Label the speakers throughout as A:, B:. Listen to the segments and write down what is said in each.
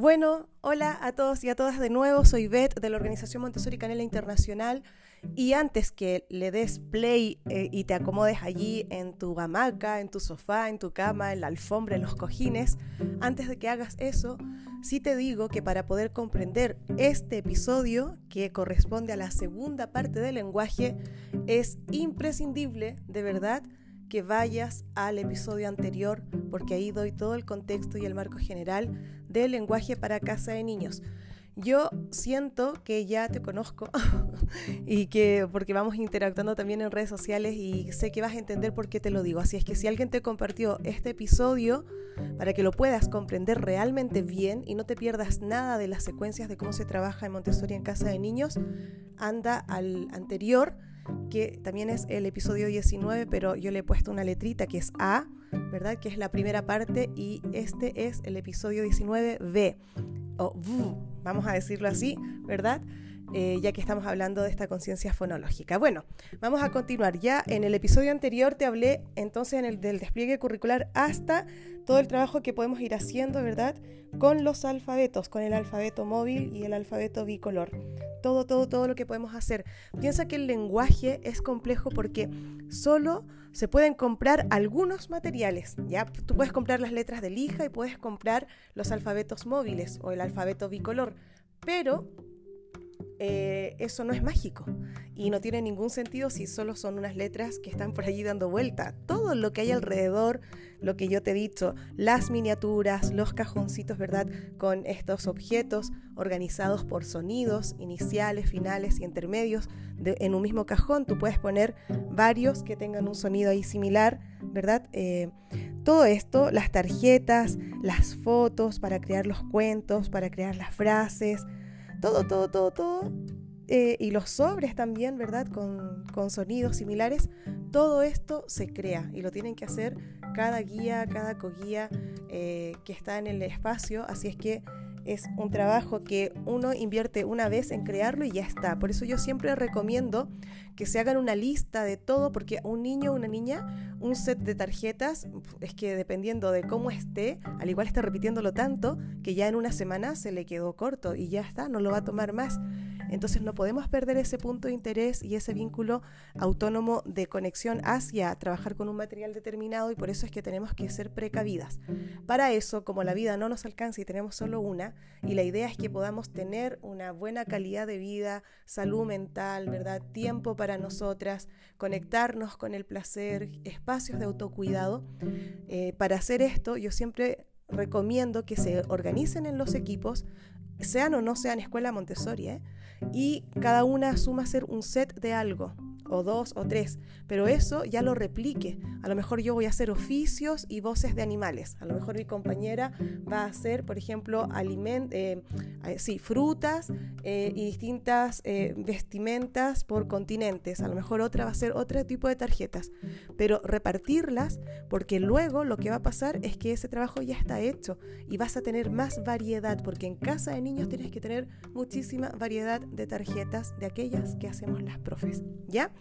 A: Bueno, hola a todos y a todas de nuevo, soy Beth de la Organización Montessori Canela Internacional. Y antes que le des play eh, y te acomodes allí en tu hamaca, en tu sofá, en tu cama, en la alfombra, en los cojines, antes de que hagas eso, sí te digo que para poder comprender este episodio, que corresponde a la segunda parte del lenguaje, es imprescindible, de verdad, que vayas al episodio anterior, porque ahí doy todo el contexto y el marco general del lenguaje para casa de niños. Yo siento que ya te conozco y que porque vamos interactuando también en redes sociales y sé que vas a entender por qué te lo digo. Así es que si alguien te compartió este episodio para que lo puedas comprender realmente bien y no te pierdas nada de las secuencias de cómo se trabaja en Montessori en casa de niños, anda al anterior que también es el episodio 19, pero yo le he puesto una letrita que es A, ¿verdad? Que es la primera parte y este es el episodio 19B, o V, vamos a decirlo así, ¿verdad? Eh, ya que estamos hablando de esta conciencia fonológica. Bueno, vamos a continuar. Ya en el episodio anterior te hablé entonces en el, del despliegue curricular hasta todo el trabajo que podemos ir haciendo, ¿verdad? Con los alfabetos, con el alfabeto móvil y el alfabeto bicolor. Todo, todo, todo lo que podemos hacer. Piensa que el lenguaje es complejo porque solo se pueden comprar algunos materiales. Ya tú puedes comprar las letras de lija y puedes comprar los alfabetos móviles o el alfabeto bicolor, pero eh, eso no es mágico y no tiene ningún sentido si solo son unas letras que están por allí dando vuelta. Todo lo que hay alrededor, lo que yo te he dicho, las miniaturas, los cajoncitos, ¿verdad? Con estos objetos organizados por sonidos iniciales, finales y intermedios en un mismo cajón. Tú puedes poner varios que tengan un sonido ahí similar, ¿verdad? Eh, todo esto, las tarjetas, las fotos para crear los cuentos, para crear las frases, todo, todo, todo, todo. Eh, y los sobres también, ¿verdad? Con, con, sonidos similares. Todo esto se crea y lo tienen que hacer cada guía, cada coguía eh, que está en el espacio. Así es que es un trabajo que uno invierte una vez en crearlo y ya está. Por eso yo siempre recomiendo que se hagan una lista de todo, porque un niño o una niña, un set de tarjetas, es que dependiendo de cómo esté, al igual está repitiéndolo tanto, que ya en una semana se le quedó corto y ya está, no lo va a tomar más. Entonces no podemos perder ese punto de interés y ese vínculo autónomo de conexión hacia trabajar con un material determinado y por eso es que tenemos que ser precavidas. Para eso, como la vida no nos alcanza y tenemos solo una, y la idea es que podamos tener una buena calidad de vida, salud mental, ¿verdad? Tiempo para nosotras, conectarnos con el placer, espacios de autocuidado. Eh, para hacer esto, yo siempre recomiendo que se organicen en los equipos, sean o no sean escuela Montessori, ¿eh? Y cada una suma ser un set de algo o dos o tres, pero eso ya lo replique. A lo mejor yo voy a hacer oficios y voces de animales. A lo mejor mi compañera va a hacer, por ejemplo, aliment eh, eh, sí, frutas eh, y distintas vestimentas por continentes. A lo mejor otra va a hacer otro tipo de tarjetas, pero repartirlas porque luego lo que va a pasar es que ese trabajo ya está hecho y vas a tener más variedad, porque en casa de niños tienes que tener muchísima variedad de tarjetas de aquellas que hacemos las profes. ¿Ya?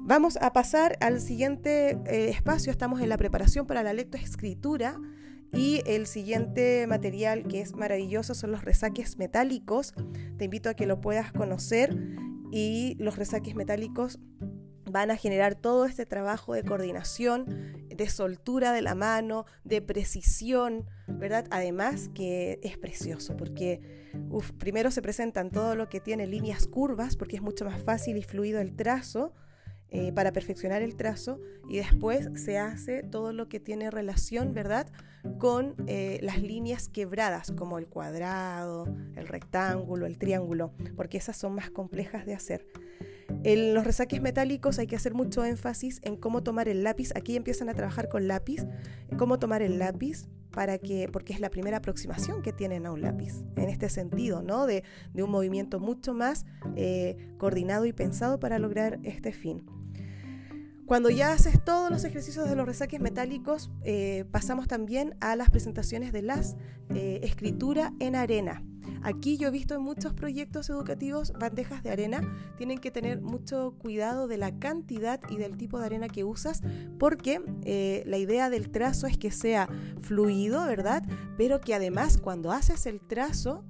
A: Vamos a pasar al siguiente eh, espacio. Estamos en la preparación para la lectoescritura. Y el siguiente material que es maravilloso son los resaques metálicos. Te invito a que lo puedas conocer. Y los resaques metálicos van a generar todo este trabajo de coordinación, de soltura de la mano, de precisión, ¿verdad? Además que es precioso porque primero se presentan todo lo que tiene líneas curvas porque es mucho más fácil y fluido el trazo eh, para perfeccionar el trazo y después se hace todo lo que tiene relación, ¿verdad?, con eh, las líneas quebradas, como el cuadrado, el rectángulo, el triángulo, porque esas son más complejas de hacer. En los resaques metálicos hay que hacer mucho énfasis en cómo tomar el lápiz. Aquí empiezan a trabajar con lápiz, cómo tomar el lápiz para que, porque es la primera aproximación que tienen a un lápiz, en este sentido, ¿no? De, un movimiento mucho más eh, coordinado y pensado para lograr este fin. Cuando ya haces todos los ejercicios de los resaques metálicos, eh, pasamos también a las presentaciones de las eh, escritura en arena. Aquí yo he visto en muchos proyectos educativos bandejas de arena, tienen que tener mucho cuidado de la cantidad y del tipo de arena que usas, porque eh, la idea del trazo es que sea fluido, ¿verdad? Pero que además cuando haces el trazo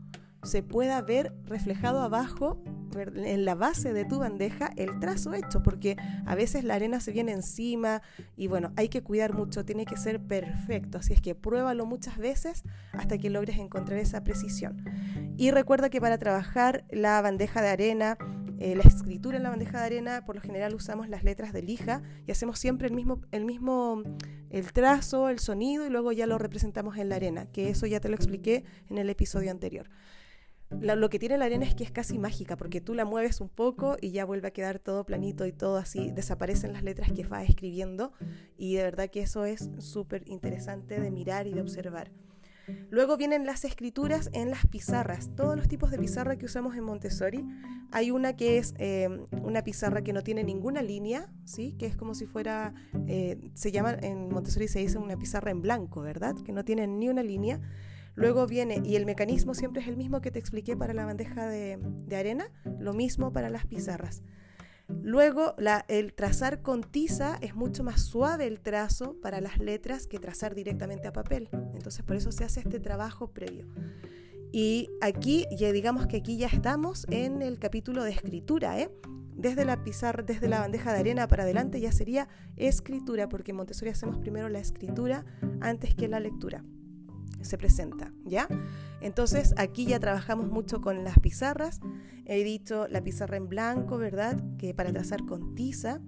A: se pueda ver reflejado abajo en la base de tu bandeja el trazo hecho, porque a veces la arena se viene encima y bueno, hay que cuidar mucho, tiene que ser perfecto, así es que pruébalo muchas veces hasta que logres encontrar esa precisión. Y recuerda que para trabajar la bandeja de arena, eh, la escritura en la bandeja de arena, por lo general usamos las letras de lija y hacemos siempre el mismo, el mismo, el trazo, el sonido y luego ya lo representamos en la arena, que eso ya te lo expliqué en el episodio anterior lo que tiene la arena es que es casi mágica, porque tú la mueves un poco y ya vuelve a quedar todo planito y todo así, desaparecen las letras que vas escribiendo y de verdad que eso es súper interesante de mirar y de observar. Luego vienen las escrituras en las pizarras, todos los tipos de pizarra que usamos en Montessori. Hay una que es eh, una pizarra que no tiene ninguna línea, ¿sí? que es como si fuera, eh, se llama, en Montessori se dice una pizarra en blanco, ¿verdad? Que no tiene ni una línea. Luego viene, y el mecanismo siempre es el mismo que te expliqué para la bandeja de, arena, lo mismo para las pizarras. Luego, el trazar con tiza es mucho más suave el trazo para las letras que trazar directamente a papel. Entonces, por eso se hace este trabajo previo. Y aquí, ya digamos que aquí ya estamos en el capítulo de escritura, ¿eh? Desde la pizarra, desde la bandeja de arena para adelante ya sería escritura, porque en Montessori hacemos primero la escritura antes que la lectura se presenta, ¿ya? Entonces aquí ya trabajamos mucho con las pizarras. He dicho la pizarra en blanco, ¿verdad? Que para trazar con tiza.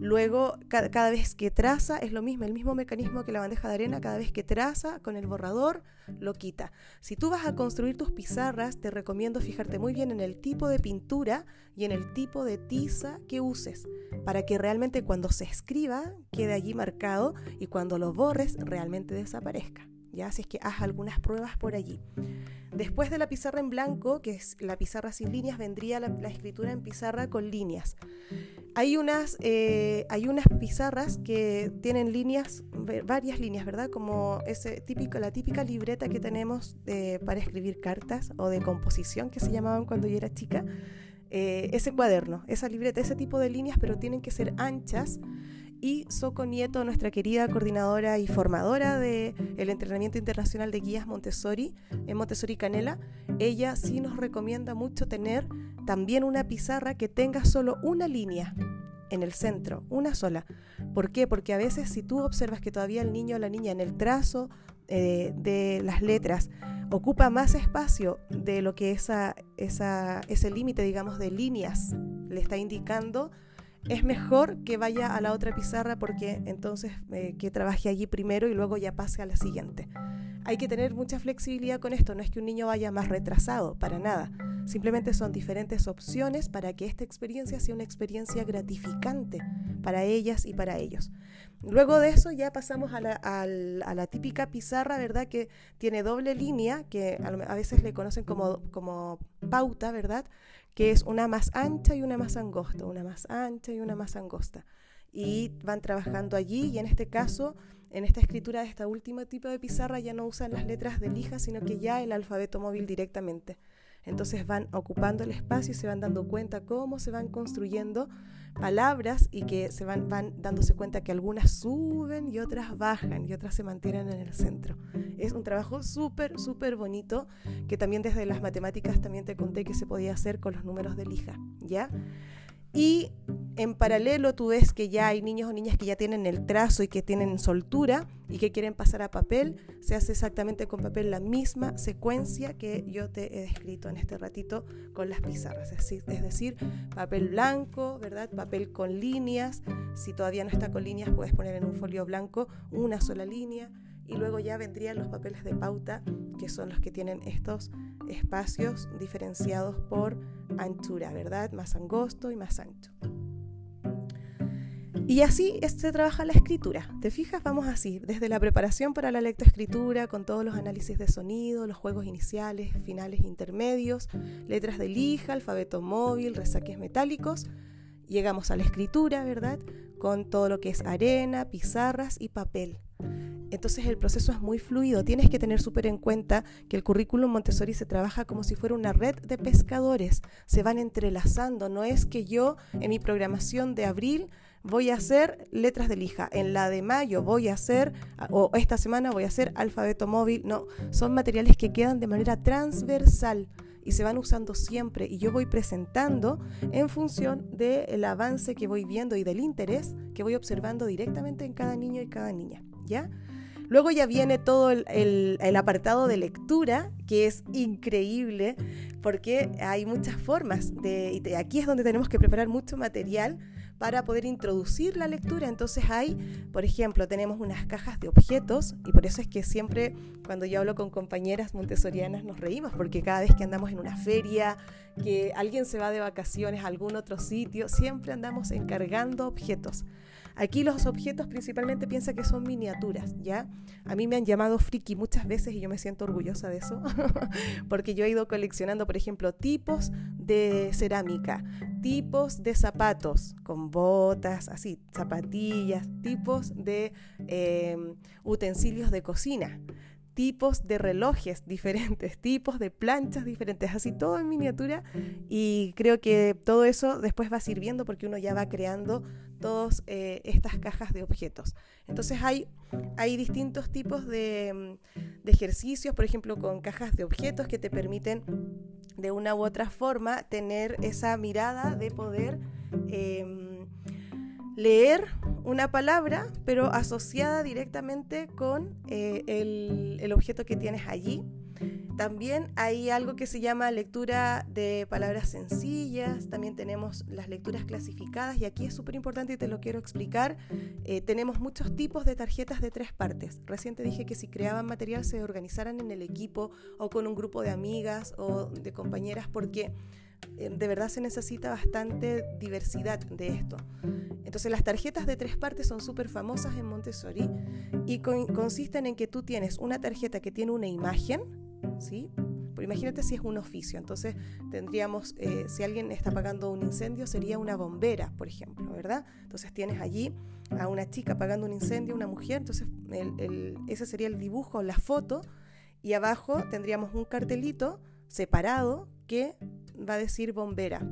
A: Luego, cada, vez que traza, es lo mismo, el mismo mecanismo que la bandeja de arena, cada vez que traza con el borrador, lo quita. Si tú vas a construir tus pizarras, te recomiendo fijarte muy bien en el tipo de pintura y en el tipo de tiza que uses, para que realmente cuando se escriba quede allí marcado y cuando lo borres realmente desaparezca. ¿Ya? Así es que haz algunas pruebas por allí. Después de la pizarra en blanco, que es la pizarra sin líneas, vendría la, escritura en pizarra con líneas. Hay unas, eh, hay unas pizarras que tienen líneas, varias líneas, ¿verdad? Como ese típico, la típica libreta que tenemos eh, para escribir cartas o de composición que se llamaban cuando yo era chica. Eh, ese cuaderno, esa libreta, ese tipo de líneas, pero tienen que ser anchas y Soco Nieto, nuestra querida coordinadora y formadora del el entrenamiento internacional de guías Montessori en Montessori Canela, ella sí nos recomienda mucho tener también una pizarra que tenga solo una línea en el centro, una sola. ¿Por qué? Porque a veces si tú observas que todavía el niño o la niña en el trazo eh, de las letras ocupa más espacio de lo que esa, esa, ese límite, digamos, de líneas le está indicando, es mejor que vaya a la otra pizarra porque entonces eh, que trabaje allí primero y luego ya pase a la siguiente. Hay que tener mucha flexibilidad con esto, no es que un niño vaya más retrasado, para nada. Simplemente son diferentes opciones para que esta experiencia sea una experiencia gratificante para ellas y para ellos. Luego de eso ya pasamos a la, a la típica pizarra, ¿verdad? Que tiene doble línea, que a veces le conocen como, como pauta, ¿verdad? Que es una más ancha y una más angosta, una más ancha y una más angosta. Y van trabajando allí y en este caso, en esta escritura de esta última tipo de pizarra ya no usan las letras de lija, sino que ya el alfabeto móvil directamente. Entonces van ocupando el espacio y se van dando cuenta cómo se van construyendo palabras y que se van, van dándose cuenta que algunas suben y otras bajan y otras se mantienen en el centro. Es un trabajo súper, súper bonito que también desde las matemáticas también te conté que se podía hacer con los números de lija, ¿ya? Y en paralelo tú ves que ya hay niños o niñas que ya tienen el trazo y que tienen soltura y que quieren pasar a papel. Se hace exactamente con papel la misma secuencia que yo te he descrito en este ratito con las pizarras. Es decir, papel blanco, ¿verdad? Papel con líneas. Si todavía no está con líneas, puedes poner en un folio blanco una sola línea y luego ya vendrían los papeles de pauta, que son los que tienen estos espacios diferenciados por anchura, ¿verdad? Más angosto y más ancho. Y así se trabaja la escritura. ¿Te fijas? Vamos así, desde la preparación para la lectoescritura, con todos los análisis de sonido, los juegos iniciales, finales, intermedios, letras de lija, alfabeto móvil, resaques metálicos. Llegamos a la escritura, ¿verdad? Con todo lo que es arena, pizarras y papel. Entonces el proceso es muy fluido. Tienes que tener súper en cuenta que el currículum Montessori se trabaja como si fuera una red de pescadores. Se van entrelazando. No es que yo en mi programación de abril voy a hacer letras de lija. En la de mayo voy a hacer, o esta semana voy a hacer alfabeto móvil. No, son materiales que quedan de manera transversal y se van usando siempre y yo voy presentando en función del avance que voy viendo y del interés que voy observando directamente en cada niño y cada niña, Luego ya viene todo el, apartado de lectura, que es increíble, porque hay muchas formas y aquí es donde tenemos que preparar mucho material para poder introducir la lectura. Entonces hay, por ejemplo, tenemos unas cajas de objetos y por eso es que siempre cuando yo hablo con compañeras montessorianas nos reímos porque cada vez que andamos en una feria, que alguien se va de vacaciones a algún otro sitio, siempre andamos encargando objetos. Aquí los objetos principalmente piensa que son miniaturas, ¿ya? A mí me han llamado friki muchas veces y yo me siento orgullosa de eso, porque yo he ido coleccionando, por ejemplo, tipos de cerámica, tipos de zapatos con botas, así, zapatillas, tipos de em, utensilios de cocina tipos de relojes diferentes, tipos de planchas diferentes, así todo en miniatura y creo que todo eso después va sirviendo porque uno ya va creando todas eh, estas cajas de objetos. Entonces hay, hay distintos tipos de, de, ejercicios, por ejemplo, con cajas de objetos que te permiten de una u otra forma tener esa mirada de poder... Em, leer una palabra, pero asociada directamente con eh, el, objeto que tienes allí. También hay algo que se llama lectura de palabras sencillas, también tenemos las lecturas clasificadas y aquí es súper importante y te lo quiero explicar. Eh, tenemos muchos tipos de tarjetas de tres partes. Recién te dije que si creaban material se organizaran en el equipo o con un grupo de amigas o de compañeras porque de verdad se necesita bastante diversidad de esto. Entonces las tarjetas de tres partes son súper famosas en Montessori y consisten en que tú tienes una tarjeta que tiene una imagen, ¿sí? imagínate si es un oficio, entonces tendríamos, eh, si alguien está apagando un incendio, sería una bombera, por ejemplo, ¿verdad? Entonces tienes allí a una chica apagando un incendio, una mujer, entonces ese sería el dibujo, la foto, y abajo tendríamos un cartelito separado que va a decir bombera.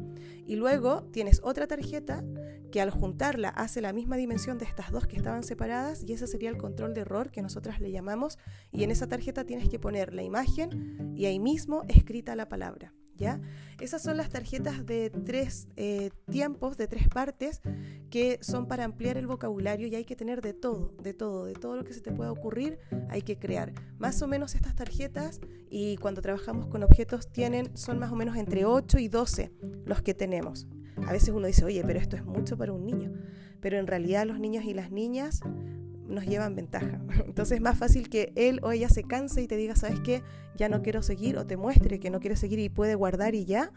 A: Y luego tienes otra tarjeta que al juntarla hace la misma dimensión de estas dos que estaban separadas y ese sería el control de error que nosotras le llamamos. Y en esa tarjeta tienes que poner la imagen y ahí mismo escrita la palabra. Esas son las tarjetas de tres eh, tiempos, de tres partes, que son para ampliar el vocabulario y hay que tener de todo, de todo, de todo lo que se te pueda ocurrir, hay que crear. Más o menos estas tarjetas, y cuando trabajamos con objetos, tienen, son más o menos entre 8 y 12 los que tenemos. A veces uno dice, oye, pero esto es mucho para un niño. Pero en realidad los niños y las niñas nos llevan ventaja. Entonces es más fácil que él o ella se canse y te diga, ¿sabes qué? Ya no quiero seguir o te muestre que no quiere seguir y puede guardar y ya.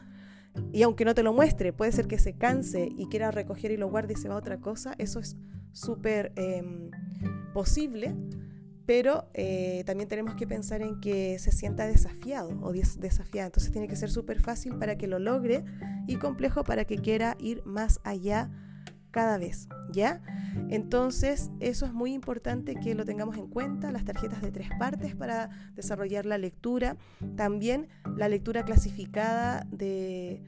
A: Y aunque no te lo muestre, puede ser que se canse y quiera recoger y lo guarde y se va a otra cosa. Eso es súper em, posible, pero eh, también tenemos que pensar en que se sienta desafiado o desafiada. Entonces tiene que ser súper fácil para que lo logre y complejo para que quiera ir más allá cada vez, ¿ya? Entonces, eso es muy importante que lo tengamos en cuenta, las tarjetas de tres partes para desarrollar la lectura, también la lectura clasificada de,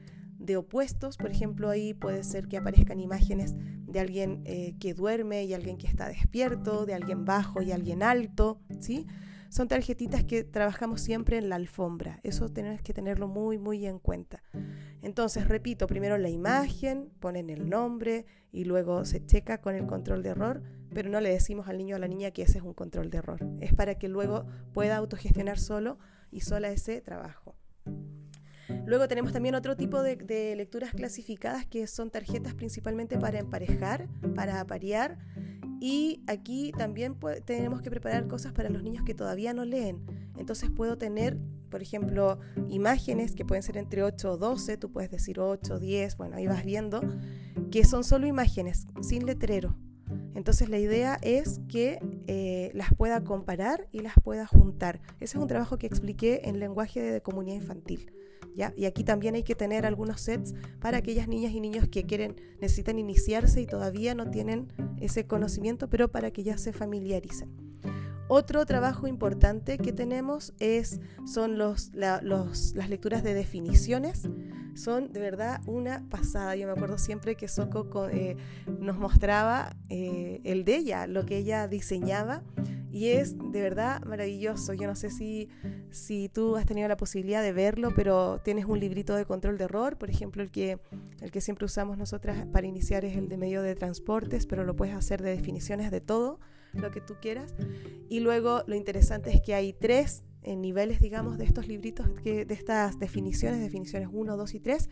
A: opuestos, por ejemplo, ahí puede ser que aparezcan imágenes de alguien eh, que duerme y alguien que está despierto, de alguien bajo y alguien alto, ¿sí? Son tarjetitas que trabajamos siempre en la alfombra, eso tenés que tenerlo muy, muy en cuenta. Entonces, repito, primero la imagen, ponen el nombre y luego se checa con el control de error, pero no le decimos al niño o a la niña que ese es un control de error. Es para que luego pueda autogestionar solo y sola ese trabajo. Luego tenemos también otro tipo de, lecturas clasificadas que son tarjetas principalmente para emparejar, para aparear. Y aquí también tenemos que preparar cosas para los niños que todavía no leen. Entonces puedo tener por ejemplo, imágenes que pueden ser entre 8 o 12, tú puedes decir 8, 10, bueno, ahí vas viendo, que son solo imágenes, sin letrero. Entonces la idea es que eh, las pueda comparar y las pueda juntar. Ese es un trabajo que expliqué en lenguaje de comunidad infantil. Y aquí también hay que tener algunos sets para aquellas niñas y niños que quieren, necesitan iniciarse y todavía no tienen ese conocimiento, pero para que ya se familiaricen. Otro trabajo importante que tenemos es, son los, las lecturas de definiciones. Son de verdad una pasada. Yo me acuerdo siempre que Soco eh, nos mostraba eh, el de ella, lo que ella diseñaba. Y es de verdad maravilloso. Yo no sé si, si tú has tenido la posibilidad de verlo, pero tienes un librito de control de error, por ejemplo, el que, el que siempre usamos nosotras para iniciar es el de medio de transportes, pero lo puedes hacer de definiciones de todo lo que tú quieras. Y luego lo interesante es que hay tres eh, niveles, digamos, de estos libritos, que, de estas definiciones, definiciones 1, 2 y 3,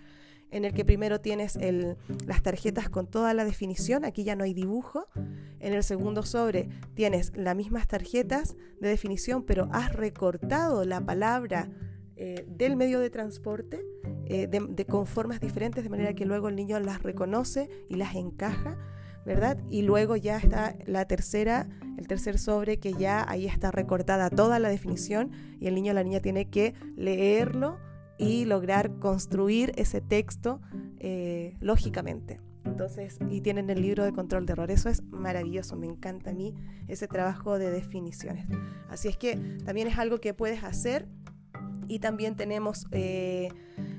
A: en el que primero tienes las tarjetas con toda la definición, aquí ya no hay dibujo. En el segundo sobre tienes las mismas tarjetas de definición, pero has recortado la palabra eh, del medio de transporte eh, de, con formas diferentes, de manera que luego el niño las reconoce y las encaja ¿verdad? Y luego ya está la tercera, el tercer sobre que ya ahí está recortada toda la definición y el niño o la niña tiene que leerlo y lograr construir ese texto eh, lógicamente. Entonces, y tienen el libro de control de error. Eso es maravilloso, me encanta a mí ese trabajo de definiciones. Así es que también es algo que puedes hacer. Y también tenemos eh,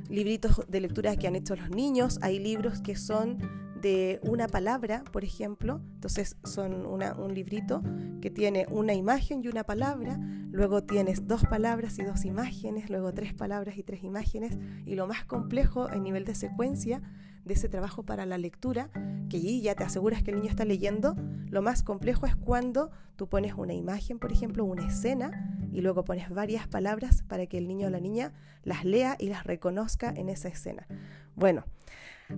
A: libritos de lectura que han hecho los niños. Hay libros que son de una palabra, por ejemplo. Entonces son un librito que tiene una imagen y una palabra, luego tienes dos palabras y dos imágenes, luego tres palabras y tres imágenes, y lo más complejo en nivel de secuencia de ese trabajo para la lectura, que allí ya te aseguras que el niño está leyendo, lo más complejo es cuando tú pones una imagen, por ejemplo, una escena, y luego pones varias palabras para que el niño o la niña las lea y las reconozca en esa escena. Bueno,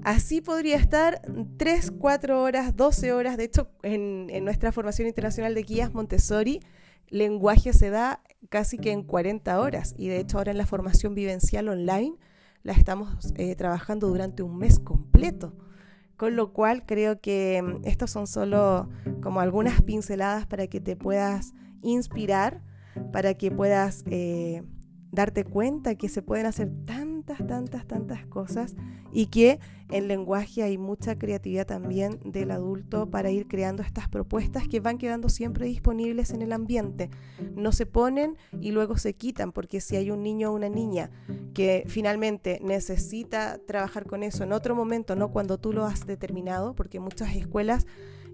A: Así podría estar 3, 4 horas, 12 horas. De hecho, en, nuestra formación internacional de guías Montessori, lenguaje se da casi que en 40 horas. Y de hecho, ahora en la formación vivencial online la estamos eh, trabajando durante un mes completo. Con lo cual creo que mm, estos son solo como algunas pinceladas para que te puedas inspirar, para que puedas eh, darte cuenta que se pueden hacer tantas, tantas, cosas y que en lenguaje hay mucha creatividad también del adulto para ir creando estas propuestas que van quedando siempre disponibles en el ambiente. No se ponen y luego se quitan, porque si hay un niño o una niña que finalmente necesita trabajar con eso en otro momento, no cuando tú lo has determinado, porque muchas escuelas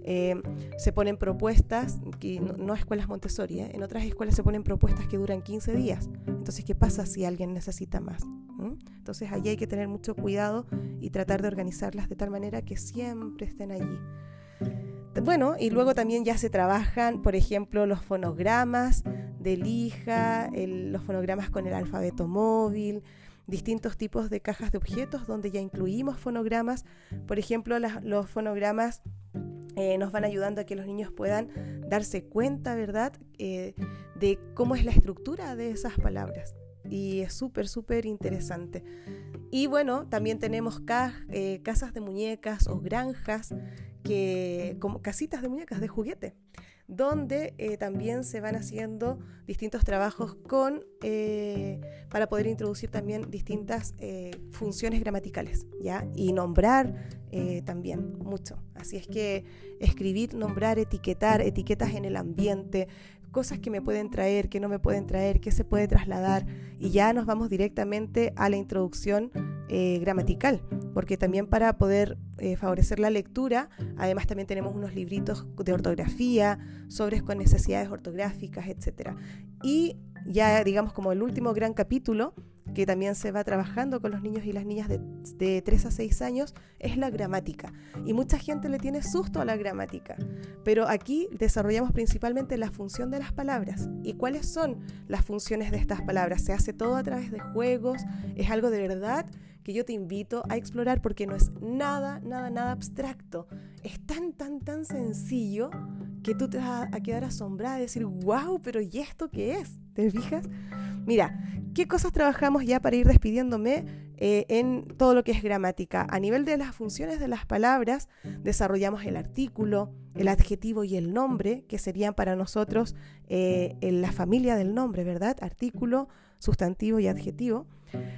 A: eh, se ponen propuestas, que no, escuelas Montessori, ¿eh? en otras escuelas se ponen propuestas que duran 15 días. Entonces, ¿qué pasa si alguien necesita más? ¿Mm? Entonces, allí hay que tener mucho cuidado y tratar de organizarlas de tal manera que siempre estén allí. Bueno, y luego también ya se trabajan, por ejemplo, los fonogramas de lija, los fonogramas con el alfabeto móvil, distintos tipos de cajas de objetos donde ya incluimos fonogramas. Por ejemplo, los fonogramas eh, nos van ayudando a que los niños puedan darse cuenta, ¿verdad?, eh, de cómo es la estructura de esas palabras. Y es súper, súper interesante. Y bueno, también tenemos eh, casas de muñecas o granjas, que, como casitas de muñecas de juguete donde eh, también se van haciendo distintos trabajos con, eh, para poder introducir también distintas eh, funciones gramaticales, ¿ya? Y nombrar también mucho. Así es que escribir, nombrar, etiquetar, etiquetas en el ambiente, cosas que me pueden traer, que no me pueden traer, que se puede trasladar. Y ya nos vamos directamente a la introducción eh, gramatical, porque también para poder eh, favorecer la lectura, además también tenemos unos libritos de ortografía, sobres con necesidades ortográficas, etc. Y ya digamos como el último gran capítulo, que también se va trabajando con los niños y las niñas de, de 3 a 6 años, es la gramática. Y mucha gente le tiene susto a la gramática. Pero aquí desarrollamos principalmente la función de las palabras. ¿Y cuáles son las funciones de estas palabras? Se hace todo a través de juegos, es algo de verdad que yo te invito a explorar porque no es nada, nada, nada abstracto. Es tan, tan, tan sencillo que tú te vas a quedar asombrada y decir, wow, pero ¿y esto qué es? ¿Te fijas? Mira, ¿qué cosas trabajamos ya para ir despidiéndome eh, en todo lo que es gramática? A nivel de las funciones de las palabras, desarrollamos el artículo, el adjetivo y el nombre, que serían para nosotros eh, en la familia del nombre, ¿verdad? Artículo, sustantivo y adjetivo.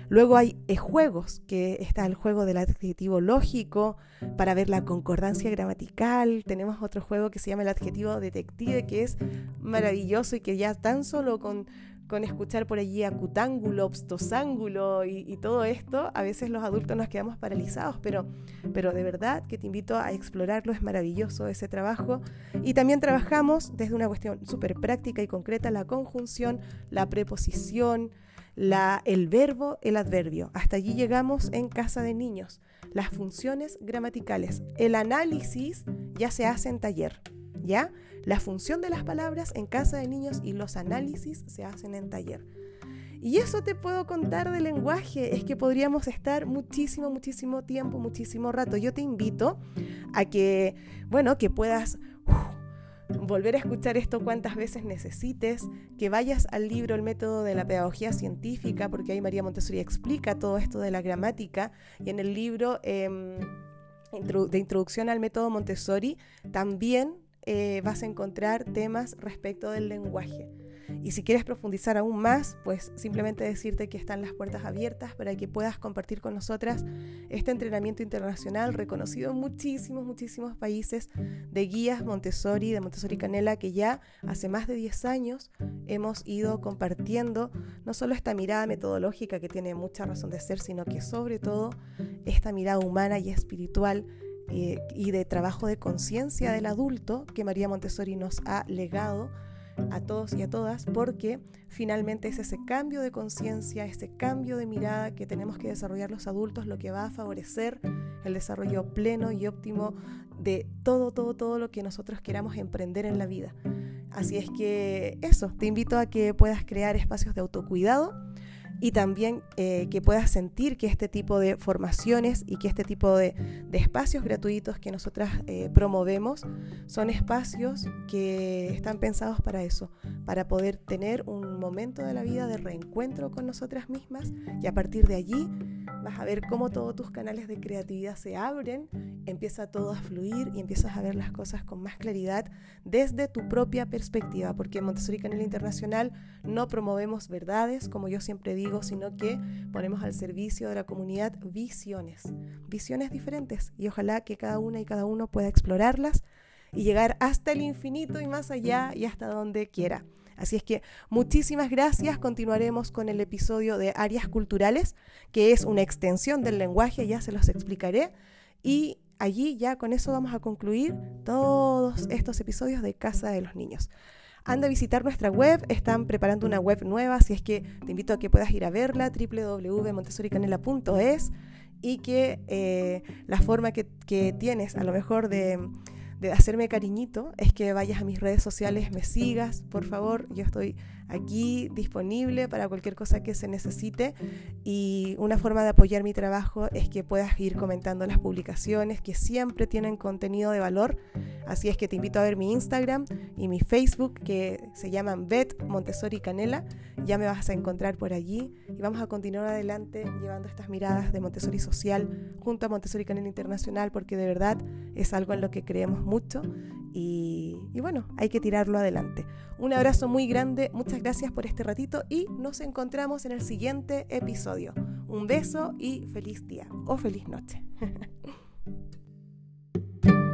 A: Luego hay eh, juegos, que está el juego del adjetivo lógico para ver la concordancia gramatical. Tenemos otro juego que se llama el adjetivo detective, que es maravilloso y que ya tan solo con con escuchar por allí acutángulo, obstosángulo y, todo esto, a veces los adultos nos quedamos paralizados, pero, pero de verdad que te invito a explorarlo, es maravilloso ese trabajo. Y también trabajamos desde una cuestión súper práctica y concreta la conjunción, la preposición, la, el verbo, el adverbio. Hasta allí llegamos en casa de niños. Las funciones gramaticales. El análisis ya se hace en taller, ¿ya? La función de las palabras en casa de niños y los análisis se hacen en taller. Y eso te puedo contar del lenguaje, es que podríamos estar muchísimo, muchísimo tiempo, muchísimo rato. Yo te invito a que, bueno, que puedas volver a escuchar esto cuantas veces necesites, que vayas al libro El método de la pedagogía científica, porque ahí María Montessori explica todo esto de la gramática, y en el libro em, de introducción al método Montessori también eh, vas a encontrar temas respecto del lenguaje. Y si quieres profundizar aún más, pues simplemente decirte que están las puertas abiertas para que puedas compartir con nosotras este entrenamiento internacional reconocido en muchísimos, muchísimos países de guías Montessori, de Montessori Canela, que ya hace más de 10 años hemos ido compartiendo no solo esta mirada metodológica que tiene mucha razón de ser, sino que sobre todo esta mirada humana y espiritual eh, y de trabajo de conciencia del adulto que María Montessori nos ha legado a todos y a todas, porque finalmente es ese cambio de conciencia, ese cambio de mirada que tenemos que desarrollar los adultos lo que va a favorecer el desarrollo pleno y óptimo de todo, todo, todo lo que nosotros queramos emprender en la vida. Así es que eso, te invito a que puedas crear espacios de autocuidado y también eh, que puedas sentir que este tipo de formaciones y que este tipo de, espacios gratuitos que nosotras eh, promovemos son espacios que están pensados para eso, para poder tener un momento de la vida de reencuentro con nosotras mismas y a partir de allí vas a ver cómo todos tus canales de creatividad se abren, empieza todo a fluir y empiezas a ver las cosas con más claridad desde tu propia perspectiva, porque en Montessori Canela Internacional no promovemos verdades, como yo siempre digo, sino que ponemos al servicio de la comunidad visiones, visiones diferentes y ojalá que cada una y cada uno pueda explorarlas y llegar hasta el infinito y más allá y hasta donde quiera. Así es que muchísimas gracias. Continuaremos con el episodio de áreas culturales, que es una extensión del lenguaje, ya se los explicaré. Y allí ya con eso vamos a concluir todos estos episodios de Casa de los Niños. Anda a visitar nuestra web, están preparando una web nueva, así es que te invito a que puedas ir a verla, www.montessoricanela.es y que eh, la forma que, que tienes a lo mejor de de hacerme cariñito es que vayas a mis redes sociales, me sigas, por favor. Yo estoy aquí disponible para cualquier cosa que se necesite y una forma de apoyar mi trabajo es que puedas ir comentando las publicaciones que siempre tienen contenido de valor. Así es que te invito a ver mi Instagram y mi Facebook que se llaman Bet Montessori Canela. Ya me vas a encontrar por allí y vamos a continuar adelante llevando estas miradas de Montessori social junto a Montessori Canela Internacional porque de verdad es algo en lo que creemos mucho y, y bueno, hay que tirarlo adelante. Un abrazo muy grande, muchas gracias por este ratito y nos encontramos en el siguiente episodio. Un beso y feliz día o feliz noche.